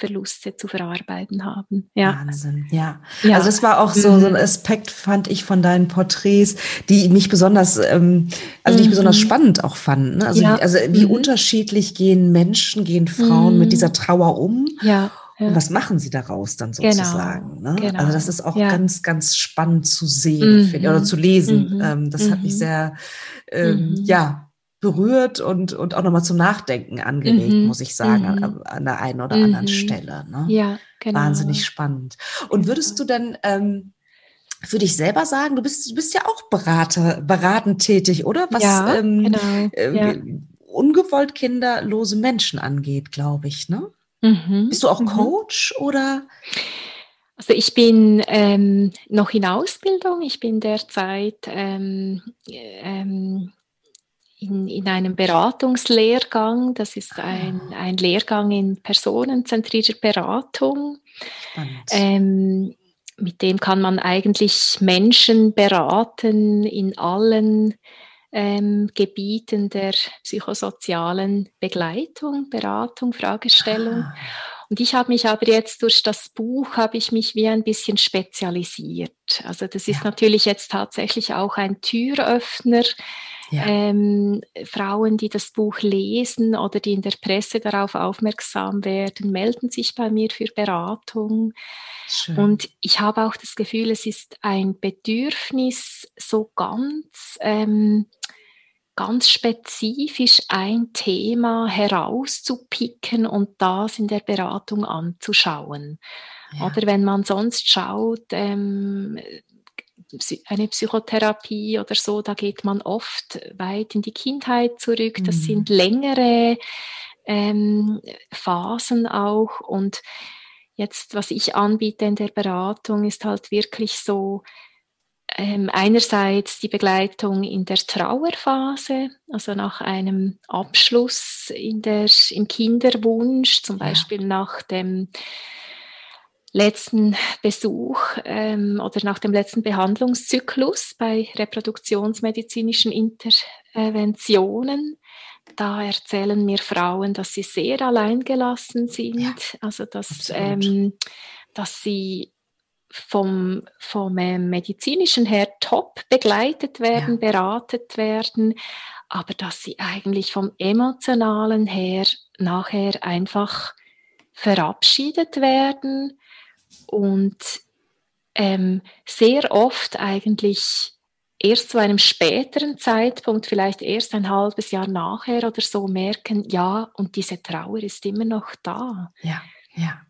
Verluste zu verarbeiten haben. Ja. Wahnsinn, ja. ja. Also das war auch so, so ein mhm. Aspekt, fand ich von deinen Porträts, die mich besonders, ähm, also die ich besonders mhm. spannend auch fand. Ne? Also, ja. wie, also wie mhm. unterschiedlich gehen Menschen, gehen Frauen mhm. mit dieser Trauer um. Ja. Ja. Und was machen sie daraus dann genau, sozusagen? Genau, ne? genau. Also das ist auch ja. ganz, ganz spannend zu sehen mhm. oder zu lesen. Mhm. Ähm, das mhm. hat mich mhm. sehr, ähm, mhm. ja, berührt und, und auch nochmal zum Nachdenken angeregt, mhm. muss ich sagen, an, an, der einen oder anderen Stelle. Ne? Ja, genau. Wahnsinnig spannend. Und würdest du denn ähm, für dich selber sagen, du bist, du bist ja auch Berater, beratend tätig, oder? Was ja, ähm, genau. Äh, ja. ungewollt kinderlose Menschen angeht, glaube ich, ne? Mhm. Bist du auch mhm. Coach oder? Also ich bin ähm, noch in Ausbildung. Ich bin derzeit ähm, ähm, in, in einem Beratungslehrgang. Das ist ein, ah. ein Lehrgang in personenzentrierter Beratung. Ähm, mit dem kann man eigentlich Menschen beraten in allen ähm, Gebieten der psychosozialen Begleitung, Beratung, Fragestellung. Ah. Und ich habe mich aber jetzt durch das Buch, habe ich mich wie ein bisschen spezialisiert. Also das ist ja. natürlich jetzt tatsächlich auch ein Türöffner. Ja. Ähm, Frauen, die das Buch lesen oder die in der Presse darauf aufmerksam werden, melden sich bei mir für Beratung. Schön. Und ich habe auch das Gefühl, es ist ein Bedürfnis, so ganz ähm, ganz spezifisch ein Thema herauszupicken und das in der Beratung anzuschauen. Ja. Oder wenn man sonst schaut, ähm, eine Psychotherapie oder so, da geht man oft weit in die Kindheit zurück. Das mhm. sind längere ähm, Phasen auch. Und jetzt, was ich anbiete in der Beratung, ist halt wirklich so ähm, einerseits die Begleitung in der Trauerphase, also nach einem Abschluss in der, im Kinderwunsch, zum Beispiel nach dem letzten Besuch ähm, oder nach dem letzten Behandlungszyklus bei reproduktionsmedizinischen Interventionen. Da erzählen mir Frauen, dass sie sehr alleingelassen sind, ja, also dass, ähm, dass sie vom, vom äh, medizinischen her top begleitet werden, ja. beratet werden, aber dass sie eigentlich vom emotionalen her nachher einfach verabschiedet werden und ähm, sehr oft eigentlich erst zu einem späteren Zeitpunkt, vielleicht erst ein halbes Jahr nachher oder so, merken, ja, und diese Trauer ist immer noch da. Ja, ja.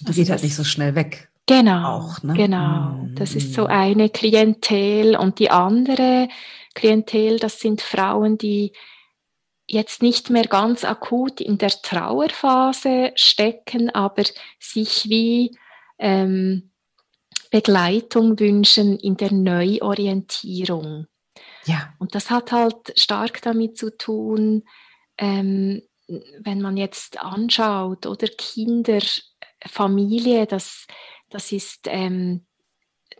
Die also geht halt nicht so schnell weg. Genau, auch, ne? genau. Mm, das ist so eine Klientel und die andere Klientel, das sind Frauen, die jetzt nicht mehr ganz akut in der Trauerphase stecken, aber sich wie ähm, Begleitung wünschen in der Neuorientierung. Ja. Und das hat halt stark damit zu tun, ähm, wenn man jetzt anschaut, oder Kinder, Familie, das, das ist, ähm,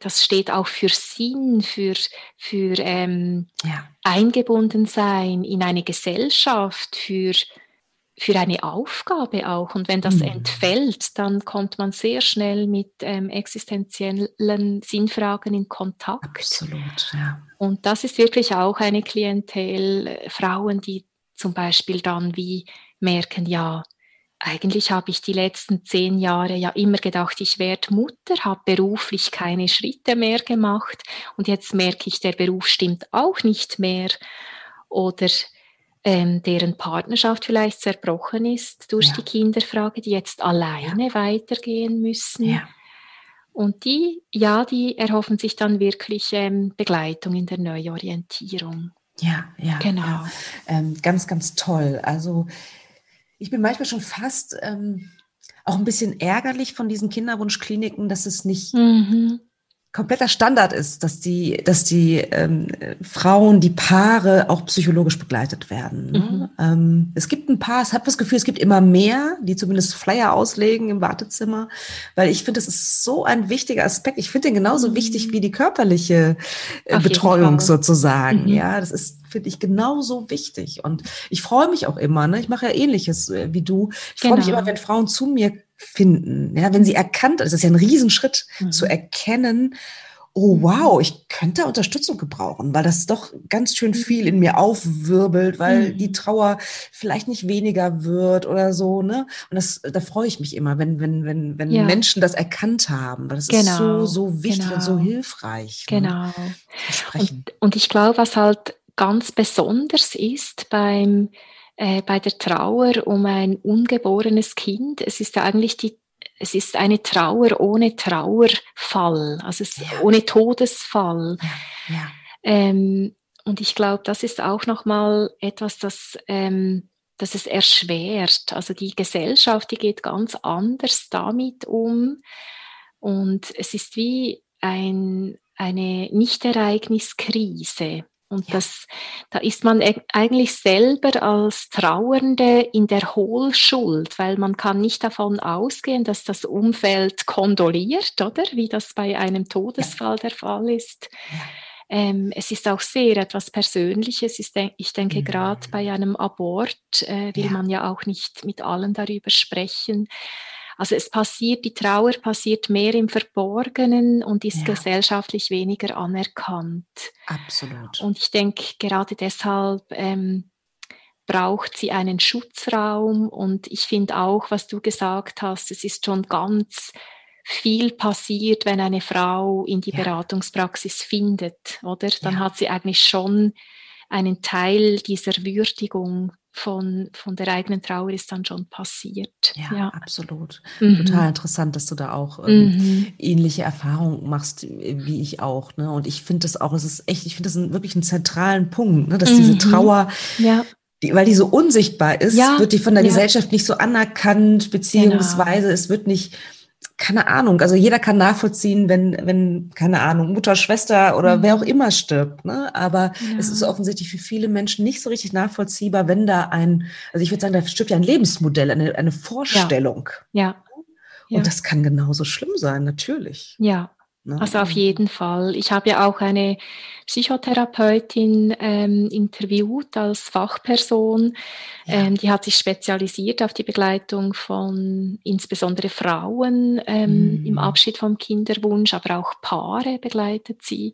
das steht auch für Sinn, für, für ähm, ja. eingebunden sein in eine Gesellschaft, für für eine Aufgabe auch. Und wenn das mhm. entfällt, dann kommt man sehr schnell mit ähm, existenziellen Sinnfragen in Kontakt. Absolut, ja. Und das ist wirklich auch eine Klientel, äh, Frauen, die zum Beispiel dann wie merken, ja, eigentlich habe ich die letzten zehn Jahre ja immer gedacht, ich werde Mutter, habe beruflich keine Schritte mehr gemacht und jetzt merke ich, der Beruf stimmt auch nicht mehr. Oder ähm, deren Partnerschaft vielleicht zerbrochen ist durch ja. die Kinderfrage, die jetzt alleine ja. weitergehen müssen. Ja. Und die, ja, die erhoffen sich dann wirklich ähm, Begleitung in der Neuorientierung. Ja, ja. Genau. Ähm, ganz, ganz toll. Also ich bin manchmal schon fast ähm, auch ein bisschen ärgerlich von diesen Kinderwunschkliniken, dass es nicht mhm kompletter Standard ist, dass die, dass die ähm, Frauen, die Paare auch psychologisch begleitet werden. Ne? Mhm. Ähm, es gibt ein paar, ich habe das Gefühl, es gibt immer mehr, die zumindest Flyer auslegen im Wartezimmer, weil ich finde, das ist so ein wichtiger Aspekt. Ich finde den genauso mhm. wichtig wie die körperliche äh, Betreuung sozusagen. Mhm. Ja, das ist finde ich genauso wichtig. Und ich freue mich auch immer, ne? ich mache ja ähnliches äh, wie du. Ich freue genau. mich immer, wenn Frauen zu mir finden. Ja, wenn sie erkannt, das ist ja ein Riesenschritt, mhm. zu erkennen, oh wow, ich könnte Unterstützung gebrauchen, weil das doch ganz schön viel in mir aufwirbelt, weil mhm. die Trauer vielleicht nicht weniger wird oder so, ne? Und das, da freue ich mich immer, wenn, wenn, wenn, wenn ja. Menschen das erkannt haben, weil das genau. ist so, so wichtig genau. und so genau. hilfreich. Ne? Genau. Ne? Und, und ich glaube, was halt ganz besonders ist beim äh, bei der Trauer um ein ungeborenes Kind. Es ist eigentlich die es ist eine Trauer ohne Trauerfall, also ja. ohne Todesfall. Ja. Ja. Ähm, und ich glaube, das ist auch nochmal etwas, das, ähm, das es erschwert. Also die Gesellschaft, die geht ganz anders damit um. Und es ist wie ein, eine Nichtereigniskrise. Und ja. das, da ist man e-, eigentlich selber als Trauernde in der Hohlschuld, weil man kann nicht davon ausgehen, dass das Umfeld kondoliert, oder? Wie das bei einem Todesfall ja. der Fall ist. Ja. Ähm, es ist auch sehr etwas Persönliches. Ich denke, mhm. gerade bei einem Abort äh, will man ja auch nicht mit allen darüber sprechen. Also es passiert, die Trauer passiert mehr im Verborgenen und ist ja. gesellschaftlich weniger anerkannt. Absolut. Und ich denke, gerade deshalb ähm, braucht sie einen Schutzraum. Und ich finde auch, was du gesagt hast, es ist schon ganz viel passiert, wenn eine Frau in die ja. Beratungspraxis findet, oder? Dann ja. hat sie eigentlich schon einen Teil dieser Würdigung von, von der eigenen Trauer ist dann schon passiert. Ja, ja. absolut. Mhm. Total interessant, dass du da auch ähm, mhm. ähnliche Erfahrungen machst wie ich auch. Ne? Und ich finde das auch, es ist echt, ich finde das ein, wirklich einen zentralen Punkt, ne? dass mhm. diese Trauer ja. Die, weil die so unsichtbar ist, ja, wird die von der ja. Gesellschaft nicht so anerkannt, beziehungsweise genau. es wird nicht keine Ahnung, also jeder kann nachvollziehen, wenn, wenn, keine Ahnung, Mutter, Schwester oder mhm. wer auch immer stirbt. Ne? Aber ja. es ist offensichtlich für viele Menschen nicht so richtig nachvollziehbar, wenn da ein, also ich würde sagen, da stirbt ja ein Lebensmodell, eine, eine Vorstellung. Ja. ja. Und ja. das kann genauso schlimm sein, natürlich. Ja? Also auf jeden Fall. Ich habe ja auch eine Psychotherapeutin ähm, interviewt als Fachperson. Ja. Ähm, die hat sich spezialisiert auf die Begleitung von insbesondere Frauen ähm, mm. im Abschied vom Kinderwunsch, aber auch Paare begleitet sie.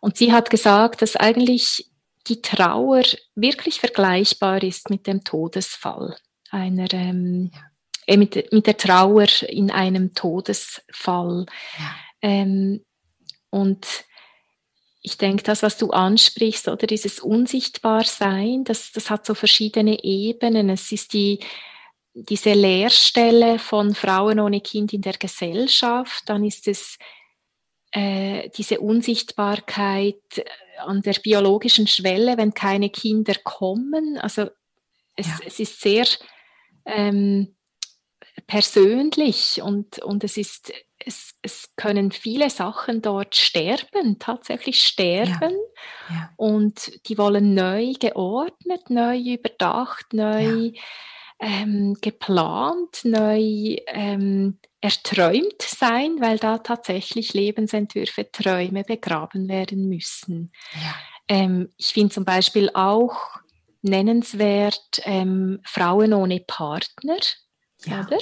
Und sie hat gesagt, dass eigentlich die Trauer wirklich vergleichbar ist mit dem Todesfall einer ähm, äh, mit, mit der Trauer in einem Todesfall. Ja. Ähm, und ich denke, das, was du ansprichst, oder dieses Unsichtbarsein, das, das hat so verschiedene Ebenen. Es ist die, diese Leerstelle von Frauen ohne Kind in der Gesellschaft, dann ist es äh, diese Unsichtbarkeit an der biologischen Schwelle, wenn keine Kinder kommen. Also es, ja. es ist sehr ähm, persönlich und, und es ist es, es können viele Sachen dort sterben, tatsächlich sterben. Ja. Ja. Und die wollen neu geordnet, neu überdacht, neu ja. ähm, geplant, neu ähm, erträumt sein, weil da tatsächlich Lebensentwürfe, Träume begraben werden müssen. Ähm, ich finde zum Beispiel auch nennenswert ähm, Frauen ohne Partner, oder?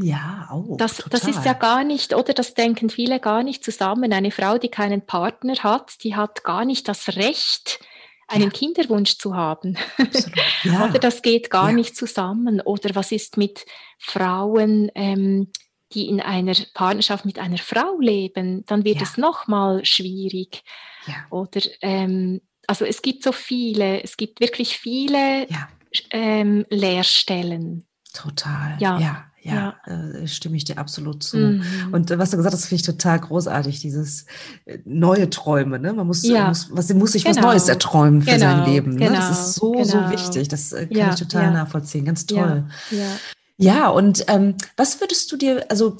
Ja, auch. Das, das ist ja gar nicht, oder das denken viele gar nicht zusammen. Eine Frau, die keinen Partner hat, die hat gar nicht das Recht, einen ja. Kinderwunsch zu haben. Ja. oder das geht gar ja. nicht zusammen. Oder was ist mit Frauen, ähm, die in einer Partnerschaft mit einer Frau leben? Dann wird es nochmal schwierig. Oder ähm, also es gibt so viele, es gibt wirklich viele ähm, Lehrstellen. Total. Ja. Ja ja. Äh, stimme ich dir absolut zu. Mhm. Und äh, was du gesagt hast, finde ich total großartig, dieses äh, neue Träume. Ne? Man muss, ja. muss, was, muss sich genau. was Neues erträumen für genau. sein Leben. Ne? Genau. Das ist so, genau. so wichtig. Das äh, kann ja. ich total nachvollziehen. Ganz toll. Ja, und ähm, was würdest du dir, also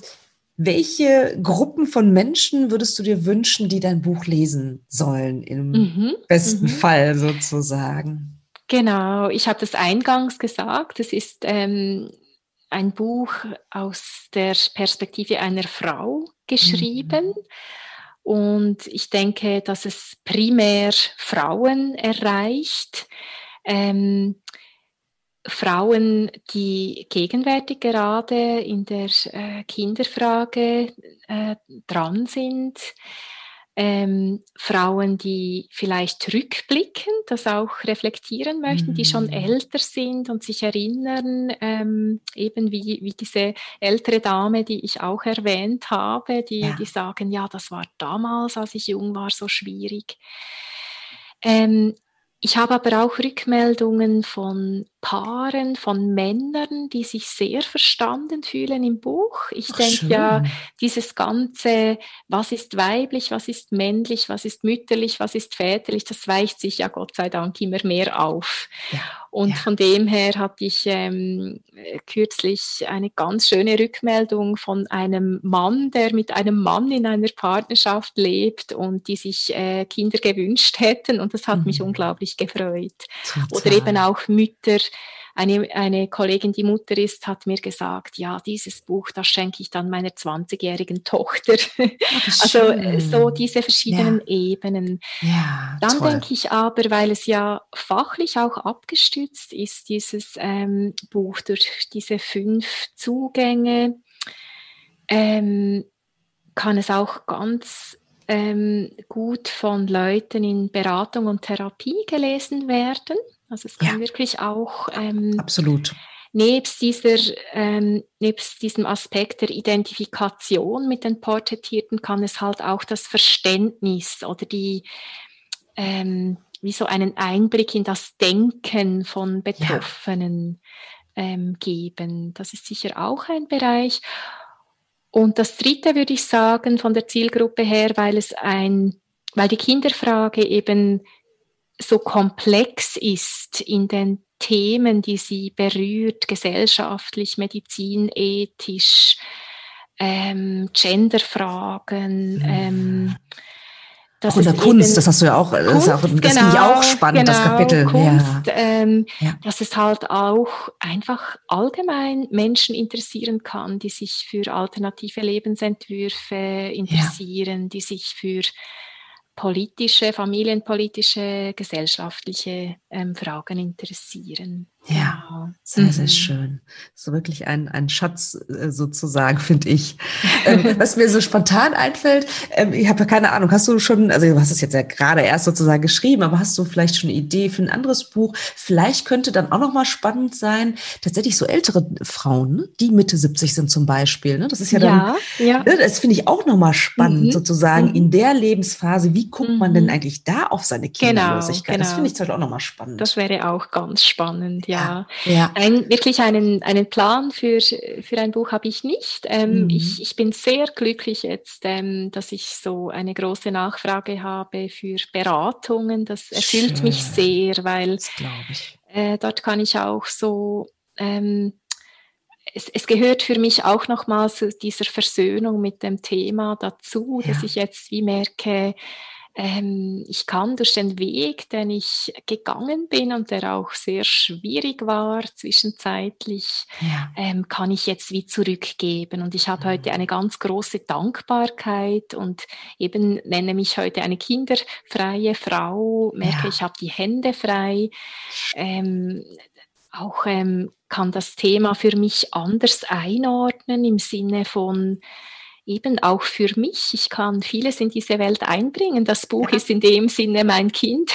welche Gruppen von Menschen würdest du dir wünschen, die dein Buch lesen sollen, im mhm. besten mhm. Fall sozusagen? Genau, ich habe das eingangs gesagt. Es ist ähm, ein Buch aus der Perspektive einer Frau geschrieben. Mhm. Und ich denke, dass es primär Frauen erreicht. Ähm, Frauen, die gegenwärtig gerade in der äh, Kinderfrage äh, dran sind, ähm, Frauen, die vielleicht rückblicken, das auch reflektieren möchten, mhm. die schon mhm. älter sind und sich erinnern, ähm, eben wie, wie diese ältere Dame, die ich auch erwähnt habe, die, ja. die sagen, ja, das war damals, als ich jung war, so schwierig. Ähm, ich habe aber auch Rückmeldungen von Paaren, von Männern, die sich sehr verstanden fühlen im Buch. Ich denke ja, dieses ganze, was ist weiblich, was ist männlich, was ist mütterlich, was ist väterlich, das weicht sich ja Gott sei Dank immer mehr auf. Ja. Und ja. von dem her hatte ich ähm, kürzlich eine ganz schöne Rückmeldung von einem Mann, der mit einem Mann in einer Partnerschaft lebt und die sich äh, Kinder gewünscht hätten. Und das hat mhm. mich unglaublich gefreut. Total. Oder eben auch Mütter, eine, eine Kollegin, die Mutter ist, hat mir gesagt, ja, dieses Buch, das schenke ich dann meiner 20-jährigen Tochter. also äh, so diese verschiedenen ja. Ebenen. Ja, dann denke ich aber, weil es ja fachlich auch abgestützt ist, dieses ähm, Buch durch diese fünf Zugänge, ähm, kann es auch ganz ähm, gut von Leuten in Beratung und Therapie gelesen werden. Also es kann ja. wirklich auch ähm, absolut nebst dieser ähm, nebst diesem Aspekt der Identifikation mit den Porträtierten kann es halt auch das Verständnis oder die ähm, wie so einen Einblick in das Denken von Betroffenen ja. ähm, geben. Das ist sicher auch ein Bereich. Und das Dritte würde ich sagen von der Zielgruppe her, weil es ein, weil die Kinderfrage eben so komplex ist in den Themen, die sie berührt, gesellschaftlich, medizinethisch, ähm, Genderfragen, mhm. ähm, das auch in der Kunst, das hast du ja auch, Kunst, das, auch, das genau, finde ich auch spannend, genau, das Kapitel. Kunst, ja. Ähm, ja. dass es halt auch einfach allgemein Menschen interessieren kann, die sich für alternative Lebensentwürfe interessieren, ja. die sich für politische, familienpolitische, gesellschaftliche ähm, Fragen interessieren. Ja, sehr, sehr mhm. schön. So wirklich ein, ein Schatz äh, sozusagen, finde ich. ähm, was mir so spontan einfällt, ähm, ich habe ja keine Ahnung, hast du schon, also du hast es jetzt ja gerade erst sozusagen geschrieben, aber hast du vielleicht schon eine Idee für ein anderes Buch? Vielleicht könnte dann auch nochmal spannend sein, tatsächlich so ältere Frauen, ne, die Mitte 70 sind zum Beispiel. Ne? Das ist ja dann, ja, ja. Ne, das finde ich auch nochmal spannend mhm. sozusagen mhm. in der Lebensphase. Wie guckt man denn mhm. eigentlich da auf seine genau, Kinderlosigkeit? Genau, genau. Das finde ich zum Beispiel auch nochmal spannend. Das wäre auch ganz spannend, ja ja. ja. Ein, wirklich einen, einen Plan für, für ein Buch habe ich nicht. Ähm, mhm. ich, ich bin sehr glücklich jetzt, ähm, dass ich so eine große Nachfrage habe für Beratungen. Das erfüllt Schön. mich sehr, weil äh, dort kann ich auch so ähm, es, es, gehört für mich auch nochmal zu dieser Versöhnung mit dem Thema dazu, ja. dass ich jetzt wie merke, ähm, ich kann durch den Weg, den ich gegangen bin und der auch sehr schwierig war zwischenzeitlich, ja. ähm, kann ich jetzt wie zurückgeben. Und ich habe mhm. heute eine ganz große Dankbarkeit und eben nenne mich heute eine kinderfreie Frau, merke, ja. ich habe die Hände frei. Ähm, auch ähm, kann das Thema für mich anders einordnen im Sinne von, eben auch für mich. Ich kann vieles in diese Welt einbringen. Das Buch ja. ist in dem Sinne mein Kind.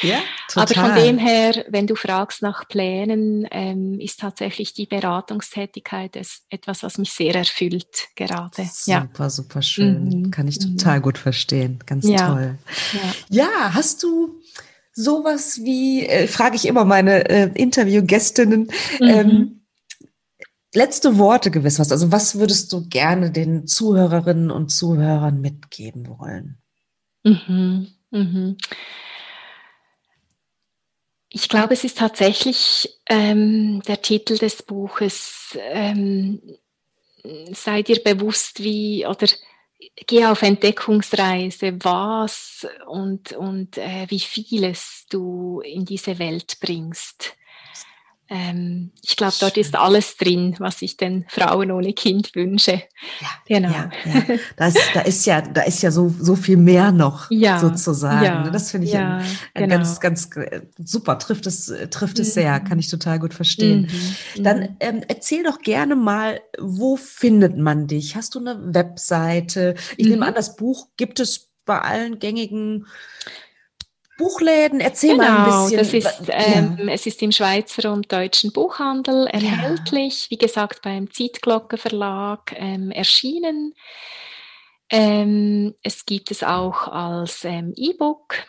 Ja, total. Aber von dem her, wenn du fragst nach Plänen, ähm, ist tatsächlich die Beratungstätigkeit etwas, was mich sehr erfüllt gerade. Super, ja. super schön. Mhm. Kann ich mhm. total mhm. gut verstehen. Ganz ja. toll. Ja. hast du sowas wie, äh, frage ich immer meine äh, Interviewgästinnen, mhm. ähm, letzte Worte gewiss hast. Also was würdest du gerne den Zuhörerinnen und Zuhörern mitgeben wollen? Mhm, mhm. Ich glaube, es ist tatsächlich ähm, der Titel des Buches. Ähm, sei dir bewusst, wie oder geh auf Entdeckungsreise, was und, und äh, wie vieles du in diese Welt bringst. Ähm, ich glaube, dort ist alles drin, was ich den Frauen ohne Kind wünsche. Ja, genau. Ja, ja. Da, ist, da ist ja, da ist ja so, so viel mehr noch ja, sozusagen. Ja, ne? das finde ich ja, ein, ein genau. ganz, ganz äh, super. Trifft es, trifft es mhm. sehr, kann ich total gut verstehen. Mhm. Dann mhm. ähm, erzähl doch gerne mal, wo findet man dich? Hast du eine Webseite? Ich mhm. nehme an, das Buch gibt es bei allen gängigen Buchläden, erzähl genau, mal ein genau, bisschen. Das ist, ähm, ja. Es ist im Schweizer und deutschen Buchhandel erhältlich, ja. wie gesagt beim Zeitglocke Verlag ähm, erschienen. Ähm, es gibt es auch als ähm, E-Book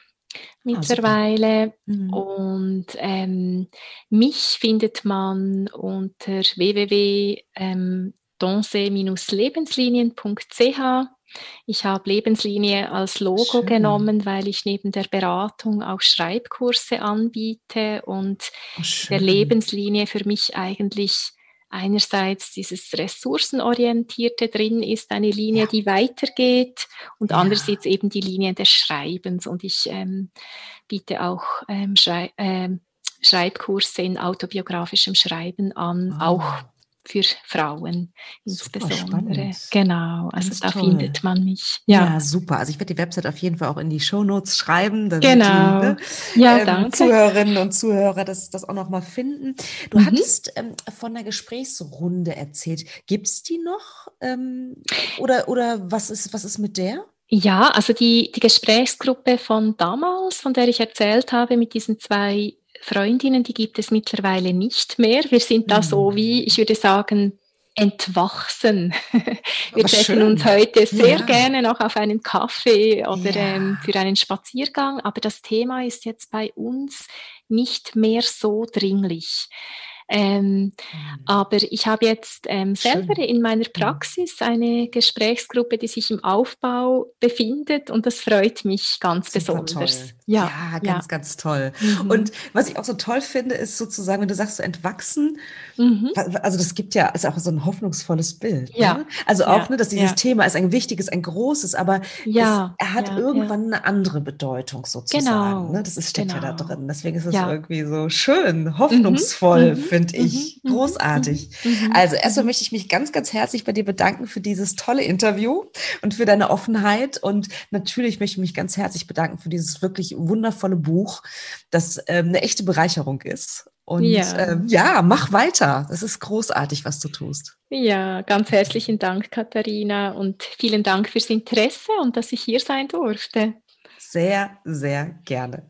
mittlerweile. Ah, mhm. Und ähm, mich findet man unter www.danse-lebenslinien.ch ich habe Lebenslinie als Logo Schön. genommen, weil ich neben der Beratung auch Schreibkurse anbiete und oh, der Lebenslinie für mich eigentlich einerseits dieses Ressourcenorientierte drin ist, eine Linie, ja. die weitergeht und ja. andererseits eben die Linie des Schreibens. Und ich ähm, biete auch ähm, Schrei ähm, Schreibkurse in autobiografischem Schreiben an, oh. auch für Frauen insbesondere. Genau, also Ganz da toll. findet man mich. Ja. ja. super. Also ich werde die Website auf jeden Fall auch in die Shownotes schreiben. Damit genau. Die, ne, ja, ähm, danke. Zuhörerinnen und Zuhörer das, das auch nochmal finden. Du mhm. hattest ähm, von der Gesprächsrunde erzählt. Gibt es die noch? Ähm, oder oder was, ist, was ist mit der? Ja, also die, die Gesprächsgruppe von damals, von der ich erzählt habe, mit diesen zwei Freundinnen, die gibt es mittlerweile nicht mehr. Wir sind da so wie, ich würde sagen, entwachsen. Wir treffen schön. uns heute sehr ja. gerne noch auf einen Kaffee oder ja. ähm, für einen Spaziergang, aber das Thema ist jetzt bei uns nicht mehr so dringlich. Ähm, mhm. Aber ich habe jetzt ähm, selber in meiner Praxis eine Gesprächsgruppe, die sich im Aufbau befindet und das freut mich ganz Super besonders. Ja, ja, ganz, ja. ganz toll. Mhm. Und was ich auch so toll finde, ist sozusagen, wenn du sagst, so entwachsen, mhm. also das gibt ja, ist auch so ein hoffnungsvolles Bild. Ja. Ne? Also auch, ja. ne, dass dieses Thema ist ein wichtiges, ein großes, aber ja. Es, er hat irgendwann eine andere Bedeutung sozusagen. Genau. Ne? Das ist, steckt genau. ja da genau. drin. Deswegen ist es irgendwie so schön, hoffnungsvoll, mhm. finde mhm. ich. Mhm. Großartig. Mhm. Also erstmal möchte ich mich ganz, ganz herzlich bei dir bedanken für dieses tolle Interview und für deine Offenheit. Und natürlich möchte ich mich ganz herzlich bedanken für dieses wirklich wundervolle Buch, das ähm, eine echte Bereicherung ist. Und ja. Ähm, ja, mach weiter. Das ist großartig, was du tust. Ja, ganz herzlichen Dank, Katharina, und vielen Dank fürs Interesse und dass ich hier sein durfte. Sehr, sehr gerne.